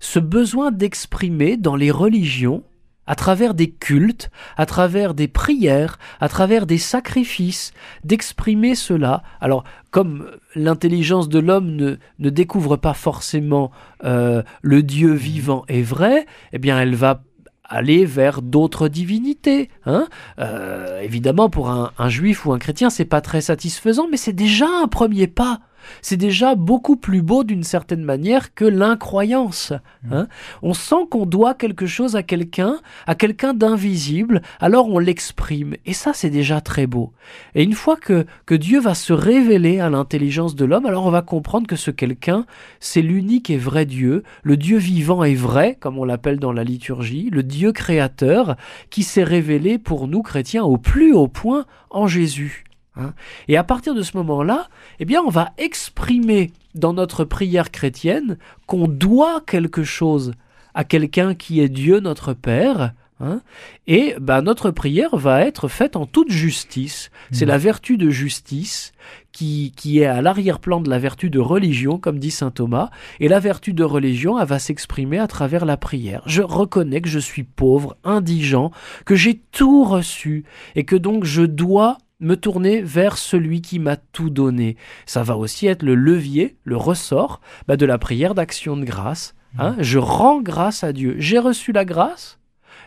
C: ce besoin d'exprimer dans les religions à travers des cultes, à travers des prières, à travers des sacrifices, d'exprimer cela. Alors, comme l'intelligence de l'homme ne, ne, découvre pas forcément euh, le Dieu vivant et vrai, eh bien, elle va aller vers d'autres divinités. Hein euh, évidemment, pour un, un, juif ou un chrétien, c'est pas très satisfaisant, mais c'est déjà un premier pas c'est déjà beaucoup plus beau d'une certaine manière que l'incroyance. Mmh. Hein. on sent qu'on doit quelque chose à quelqu'un, à quelqu'un d'invisible, alors on l'exprime. Et ça, c'est déjà très beau. Et une fois que, que Dieu va se révéler à l'intelligence de l'homme, alors on va comprendre que ce quelqu'un, c'est l'unique et vrai Dieu, le Dieu vivant et vrai, comme on l'appelle dans la liturgie, le Dieu créateur, qui s'est révélé pour nous chrétiens au plus haut point en Jésus. Hein. Et à partir de ce moment-là, eh bien, on va exprimer dans notre prière chrétienne qu'on doit quelque chose à quelqu'un qui est Dieu notre Père, Hein et bah, notre prière va être faite en toute justice. C'est
B: Mhm.
C: la vertu de justice qui, qui est à l'arrière-plan de la vertu de religion, comme dit saint Thomas. Et la vertu de religion, elle va s'exprimer à travers la prière. Je reconnais que je suis pauvre, indigent, que j'ai tout reçu et que donc je dois me tourner vers celui qui m'a tout donné. Ça va aussi être le levier, le ressort bah, de la prière d'action de grâce. hein. Je rends grâce à Dieu. J'ai reçu la grâce,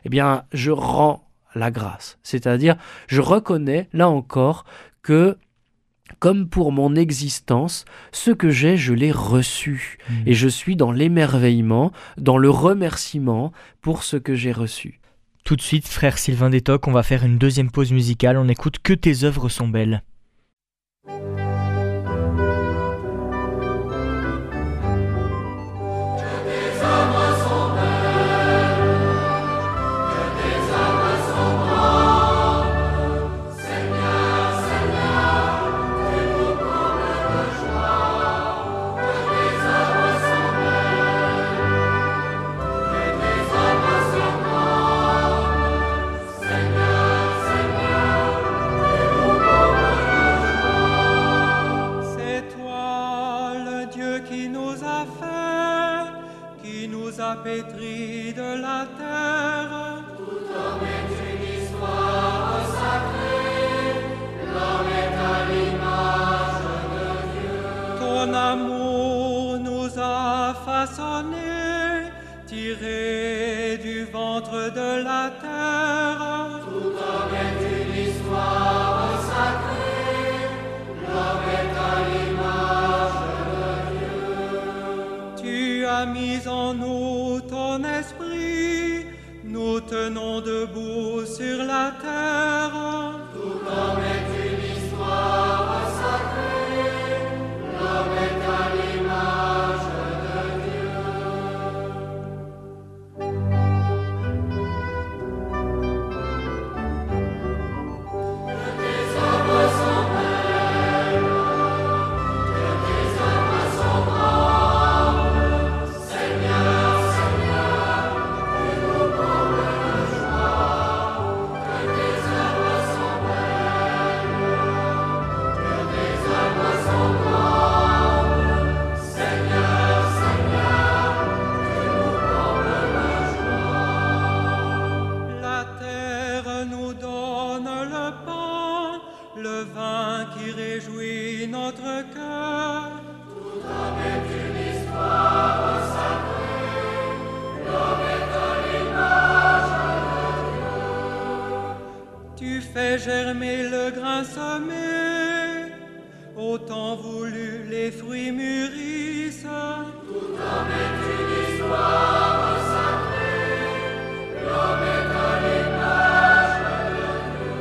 C: eh bien, je rends la grâce. C'est-à-dire, je reconnais, là encore, que, comme pour mon existence, ce que j'ai, je l'ai reçu.
B: Mhm.
C: Et je suis dans l'émerveillement, dans le remerciement pour ce que j'ai reçu.
B: Tout de suite, frère Sylvain Détoc, on va faire une deuxième pause musicale. On écoute Que tes œuvres sont belles.
D: Notre cœur. Tout homme est une histoire sacrée, l'homme est à l'image de Dieu. Tu fais germer le grain semé, autant voulu les fruits mûrissent. Tout homme est une histoire sacrée, l'homme est à l'image de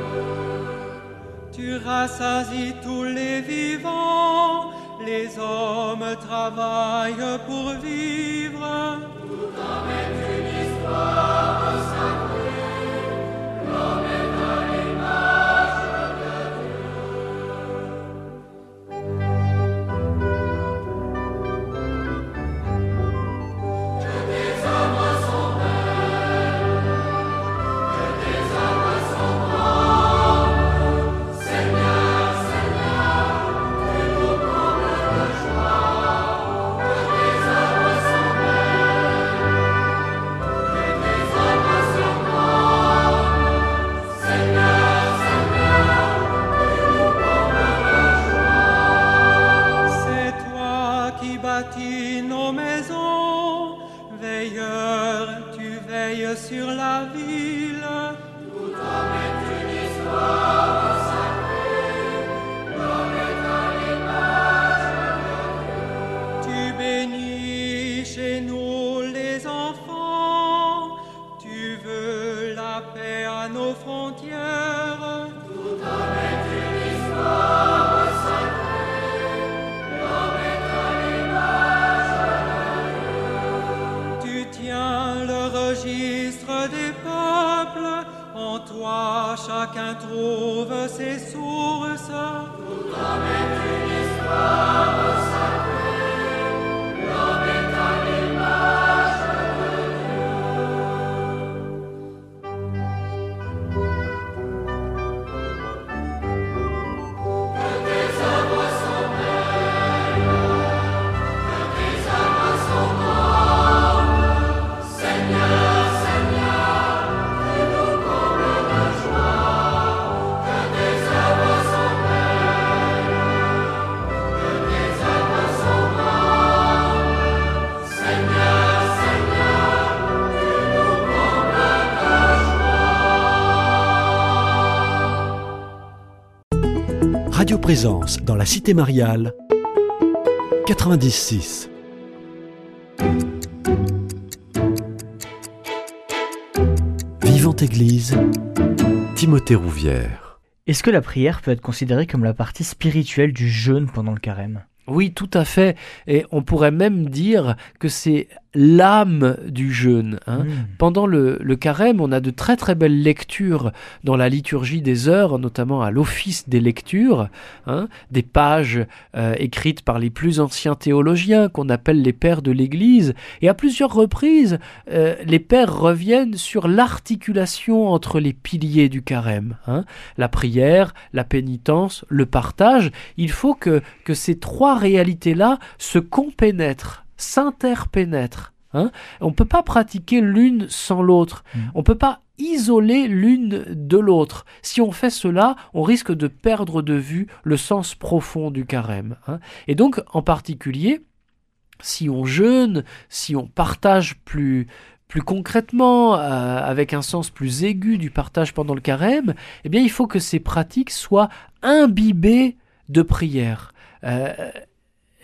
D: Dieu. Tu rassasies les hommes travaillent pour vivre. Tout homme est une histoire sacrée, chacun
A: Présence dans la Cité Mariale 96. Vivante Église, Timothée Rouvière.
B: Est-ce que la prière peut être considérée comme la partie spirituelle du jeûne pendant le carême?
C: Oui, tout à fait. Et on pourrait même dire que c'est l'âme du jeûne. hein.
B: Mm.
C: Pendant le, le carême, on a de très très belles lectures dans la liturgie des heures, notamment à l'office des lectures, hein, des pages euh, écrites par les plus anciens théologiens qu'on appelle les pères de l'Église. Et à plusieurs reprises, euh, les pères reviennent sur l'articulation entre les piliers du carême. hein. La prière, la pénitence, le partage. Il faut que, que ces trois réalités-là se compénètrent s'interpénètrent. hein. On ne peut pas pratiquer l'une sans l'autre.
B: Mm.
C: On ne peut pas isoler l'une de l'autre. Si on fait cela, on risque de perdre de vue le sens profond du carême. hein. Et donc, en particulier, si on jeûne, si on partage plus plus concrètement, euh, avec un sens plus aigu du partage pendant le carême, eh bien, il faut que ces pratiques soient imbibées de prière. Euh,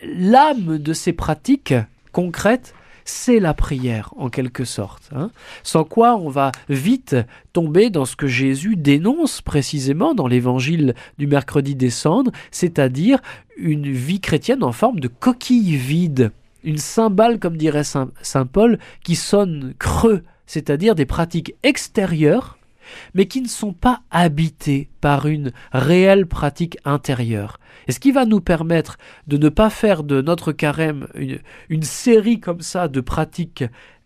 C: L'âme de ces pratiques concrètes, c'est la prière, en quelque sorte. hein. Sans quoi on va vite tomber dans ce que Jésus dénonce précisément dans l'évangile du mercredi des cendres, c'est-à-dire une vie chrétienne en forme de coquille vide, une cymbale, comme dirait Saint, Saint Paul, qui sonne creux, c'est-à-dire des pratiques extérieures mais qui ne sont pas habitées par une réelle pratique intérieure. Et ce qui va nous permettre de ne pas faire de notre carême une, une série comme ça de pratiques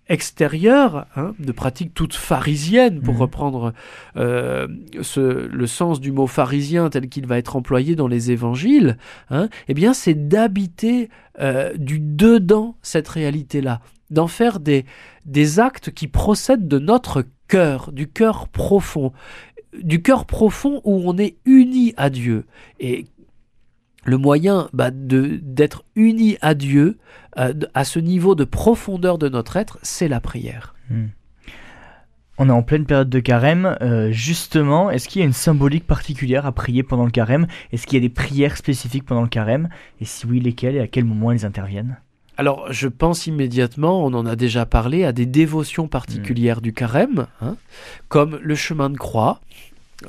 C: extérieures, hein, de pratiques toutes pharisiennes, pour
B: Mhm.
C: reprendre euh, ce- le sens du mot pharisien tel qu'il va être employé dans les évangiles, hein, eh bien c'est d'habiter euh, du dedans cette réalité-là, d'en faire des, des actes qui procèdent de notre du cœur profond, du cœur profond où on est uni à Dieu. Et le moyen bah, d'être uni à Dieu, euh, à ce niveau de profondeur de notre être, c'est la prière.
B: Mm. On est en pleine période de carême. euh, justement, est-ce qu'il y a une symbolique particulière à prier pendant le carême? Est-ce qu'il y a des prières spécifiques pendant le carême? Et si oui, lesquelles et à quel moment elles interviennent?
C: Alors, je pense immédiatement, on en a déjà parlé, à des dévotions particulières du carême, hein, comme le chemin de croix,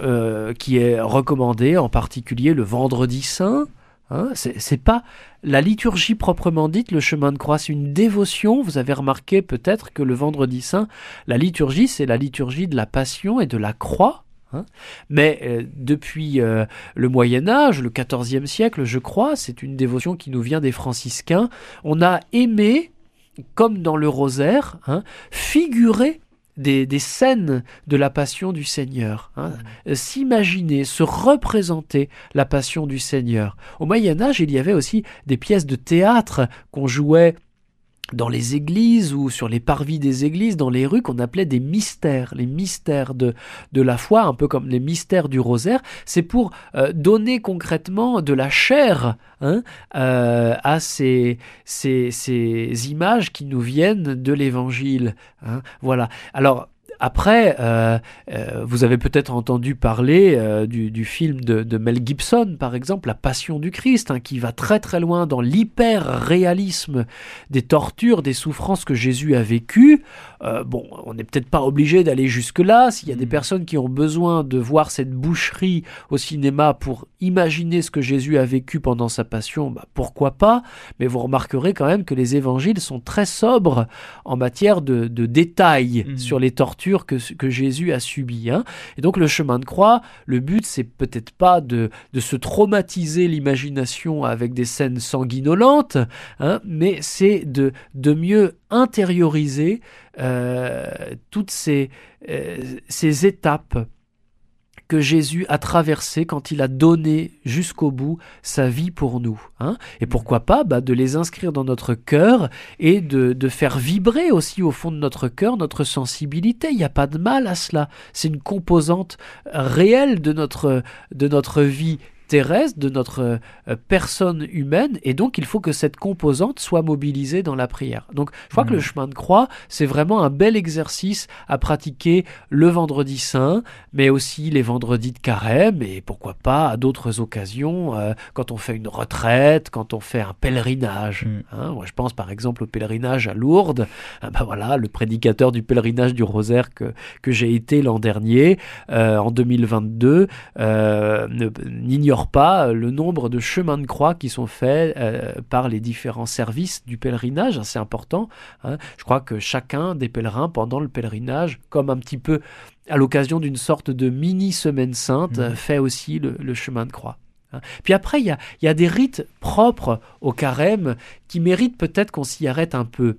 C: euh, qui est recommandé en particulier le vendredi saint. Hein, c'est pas la liturgie proprement dite, le chemin de croix, c'est une dévotion. Vous avez remarqué peut-être que le vendredi saint, la liturgie, c'est la liturgie de la passion et de la croix. Hein. Mais euh, depuis euh, le Moyen Âge, le XIVe siècle, je crois, c'est une dévotion qui nous vient des franciscains. On a aimé, comme dans le rosaire, hein, figurer des, des scènes de la passion du Seigneur, hein. Euh, s'imaginer, se représenter la passion du Seigneur. Au Moyen Âge, il y avait aussi des pièces de théâtre qu'on jouait dans les églises ou sur les parvis des églises, dans les rues, qu'on appelait des mystères, les mystères de, de la foi, un peu comme les mystères du rosaire. C'est pour euh, donner concrètement de la chair hein, euh, à ces, ces, images qui nous viennent de l'évangile. hein. Voilà. Alors, après, euh, euh, vous avez peut-être entendu parler euh, du, du film de, de Mel Gibson, par exemple, La Passion du Christ, hein, qui va très très loin dans l'hyper-réalisme des tortures, des souffrances que Jésus a vécues. Bon, on n'est peut-être pas obligé d'aller jusque-là. S'il y a des
B: Mm.
C: personnes qui ont besoin de voir cette boucherie au cinéma pour imaginer ce que Jésus a vécu pendant sa passion, bah, pourquoi pas? Mais vous remarquerez quand même que les évangiles sont très sobres en matière de, de détails
B: Mhm.
C: sur les tortures que, Jésus a subies. hein. Et donc le chemin de croix, le but c'est peut-être pas de, se traumatiser l'imagination avec des scènes sanguinolentes, hein, mais c'est de, mieux intérioriser euh, toutes ces, euh, ces étapes que Jésus a traversées quand il a donné jusqu'au bout sa vie pour nous. hein. Et pourquoi pas bah, de les inscrire dans notre cœur et de, de faire vibrer aussi au fond de notre cœur notre sensibilité. Il n'y a pas de mal à cela. C'est une composante réelle de notre, de notre vie terrestre, de notre euh, personne humaine, et donc il faut que cette composante soit mobilisée dans la prière. Donc je crois que le
B: Mhm.
C: chemin de croix, c'est vraiment un bel exercice à pratiquer le vendredi saint, mais aussi les vendredis de carême, et pourquoi pas à d'autres occasions, euh, quand on fait une retraite, quand on fait un pèlerinage.
B: Mhm.
C: hein. Moi, je pense par exemple au pèlerinage à Lourdes. Ah ben voilà, le prédicateur du pèlerinage du rosaire que, que j'ai été l'an dernier, euh, en 2022, euh, pas le nombre de chemins de croix qui sont faits euh, par les différents services du pèlerinage. hein, C'est important. hein. Je crois que chacun des pèlerins, pendant le pèlerinage, comme un petit peu à l'occasion d'une sorte de mini semaine sainte,
B: Mhm.
C: euh, fait aussi le, le chemin de croix. hein. Puis après, il y a, il y a des rites propres au carême qui méritent peut-être qu'on s'y arrête un peu.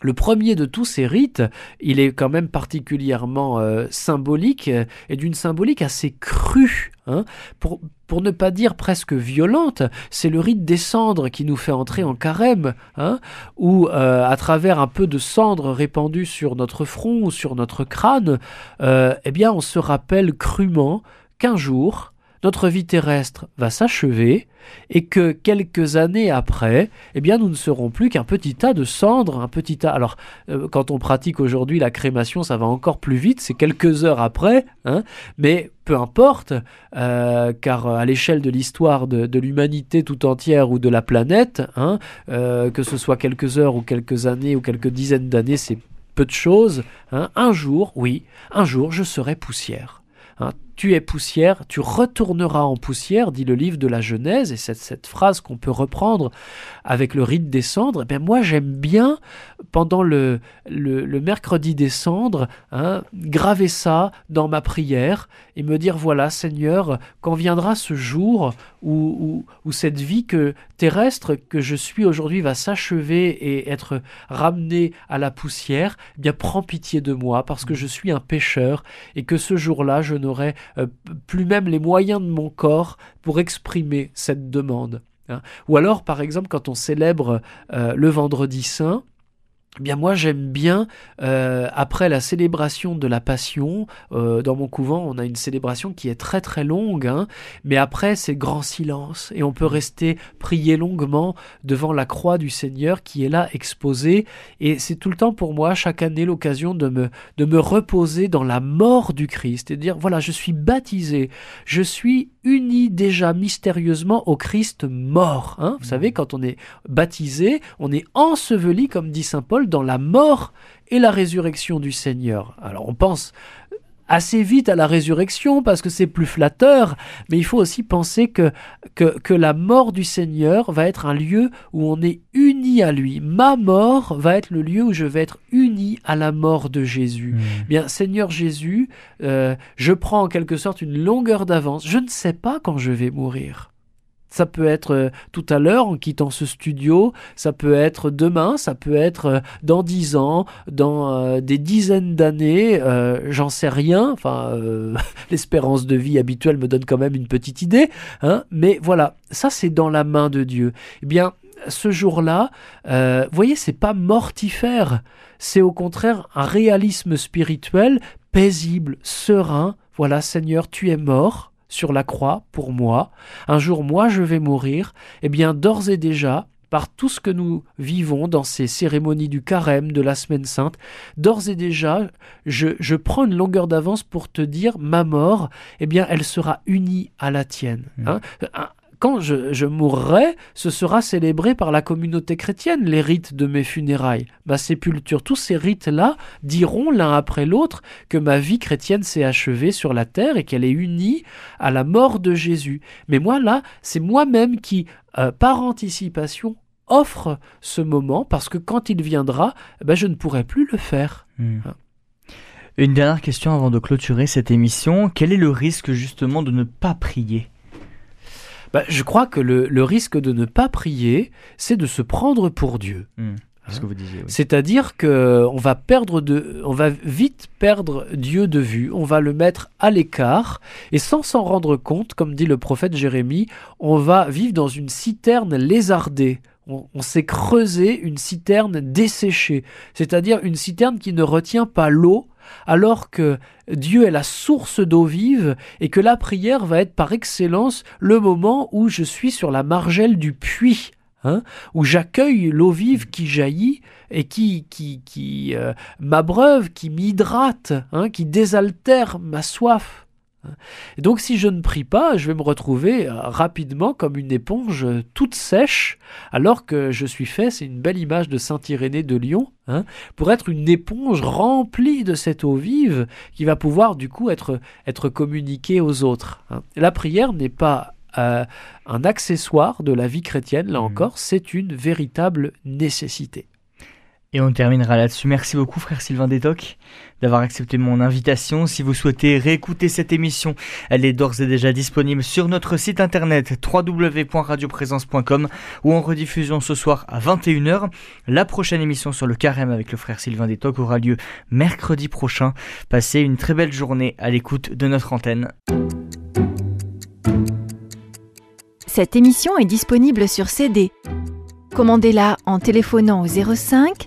C: Le premier de tous ces rites, il est quand même particulièrement euh, symbolique et d'une symbolique assez crue, hein, pour, pour ne pas dire presque violente. C'est le rite des cendres qui nous fait entrer en carême, hein, où euh, à travers un peu de cendres répandues sur notre front ou sur notre crâne, euh, eh bien on se rappelle crûment qu'un jour notre vie terrestre va s'achever et que quelques années après, eh bien, nous ne serons plus qu'un petit tas de cendres, un petit tas. Alors, euh, quand on pratique aujourd'hui la crémation, ça va encore plus vite, c'est quelques heures après, hein, mais peu importe, euh, car à l'échelle de l'histoire de, l'humanité tout entière ou de la planète, hein, euh, que ce soit quelques heures ou quelques années ou quelques dizaines d'années, c'est peu de choses. hein. Un jour, oui, un jour, je serai poussière. hein. Tu es poussière, tu retourneras en poussière, dit le livre de la Genèse, et cette, cette phrase qu'on peut reprendre avec le rite des cendres, eh moi j'aime bien, pendant le, le, mercredi des cendres, hein, graver ça dans ma prière et me dire, voilà Seigneur, quand viendra ce jour où, où, où cette vie que, terrestre que je suis aujourd'hui va s'achever et être ramenée à la poussière, eh bien prends pitié de moi parce que je suis un pécheur et que ce jour-là je n'aurai euh, plus même les moyens de mon corps pour exprimer cette demande. hein. Ou alors, par exemple, quand on célèbre euh, le vendredi saint, eh bien moi j'aime bien euh, après la célébration de la Passion euh, dans mon couvent on a une célébration qui est très très longue hein, mais après c'est grand silence et on peut rester prier longuement devant la croix du Seigneur qui est là exposée et c'est tout le temps pour moi chaque année l'occasion de me de me reposer dans la mort du Christ et de dire voilà je suis baptisé je suis uni déjà mystérieusement au Christ mort hein. vous savez quand on est baptisé on est enseveli comme dit saint Paul dans la mort et la résurrection du Seigneur. Alors on pense assez vite à la résurrection parce que c'est plus flatteur, mais il faut aussi penser que, que, que la mort du Seigneur va être un lieu où on est uni à lui. Ma mort va être le lieu où je vais être uni à la mort de Jésus.
B: Mhm.
C: Bien, Seigneur Jésus, euh, je prends en quelque sorte une longueur d'avance. Je ne sais pas quand je vais mourir. Ça peut être euh, tout à l'heure en quittant ce studio, ça peut être demain, ça peut être euh, dans dix ans, dans euh, des dizaines d'années, j'en sais rien. Enfin, l'espérance de vie habituelle me donne quand même une petite idée. Hein, mais voilà, ça c'est dans la main de Dieu. Eh bien, ce jour-là, euh, voyez, c'est pas mortifère. C'est au contraire un réalisme spirituel paisible, serein. Voilà, Seigneur, tu es mort sur la croix pour moi. Un jour, moi, je vais mourir. Eh bien, d'ores et déjà, par tout ce que nous vivons dans ces cérémonies du carême, de la semaine sainte, d'ores et déjà, je, je prends une longueur d'avance pour te dire, ma mort, eh bien, elle sera unie à la tienne.
B: Mm.
C: hein. Un- quand je, je mourrai, ce sera célébré par la communauté chrétienne, les rites de mes funérailles, ma sépulture. Tous ces rites-là diront l'un après l'autre que ma vie chrétienne s'est achevée sur la terre et qu'elle est unie à la mort de Jésus. Mais moi, là, c'est moi-même qui, euh, par anticipation, offre ce moment parce que quand il viendra, eh ben, je ne pourrai plus le faire.
B: Mhm.
C: Ah.
B: Une dernière question avant de clôturer cette émission. Quel est le risque justement de ne pas prier?
C: Ben, je crois que le, le risque de ne pas prier, c'est de se prendre pour Dieu.
B: C'est ce que vous disiez. oui.
C: C'est-à-dire que on va perdre de, on va vite perdre Dieu de vue, on va le mettre à l'écart et sans s'en rendre compte, comme dit le prophète Jérémie, on va vivre dans une citerne lézardée. On, on s'est creusé une citerne desséchée, c'est-à-dire une citerne qui ne retient pas l'eau alors que Dieu est la source d'eau vive et que la prière va être par excellence le moment où je suis sur la margelle du puits, hein, où j'accueille l'eau vive qui jaillit et qui, qui, qui euh, m'abreuve, qui m'hydrate, hein, qui désaltère ma soif. Donc si je ne prie pas, je vais me retrouver euh, rapidement comme une éponge euh, toute sèche, alors que je suis fait, c'est une belle image de Saint Irénée de Lyon, hein, pour être une éponge remplie de cette eau vive qui va pouvoir du coup être, être communiquée aux autres. Hein. La prière n'est pas euh, un accessoire de la vie chrétienne, là mmh. encore, c'est une véritable nécessité.
B: Et on terminera là-dessus. Merci beaucoup, frère Sylvain Détoc, d'avoir accepté mon invitation. Si vous souhaitez réécouter cette émission, elle est d'ores et déjà disponible sur notre site internet www.radioprésence.com ou en rediffusion ce soir à 21h. La prochaine émission sur le carême avec le frère Sylvain Détoc aura lieu mercredi prochain. Passez une très belle journée à l'écoute de notre antenne.
E: Cette émission est disponible sur CD. Commandez-la en téléphonant au 05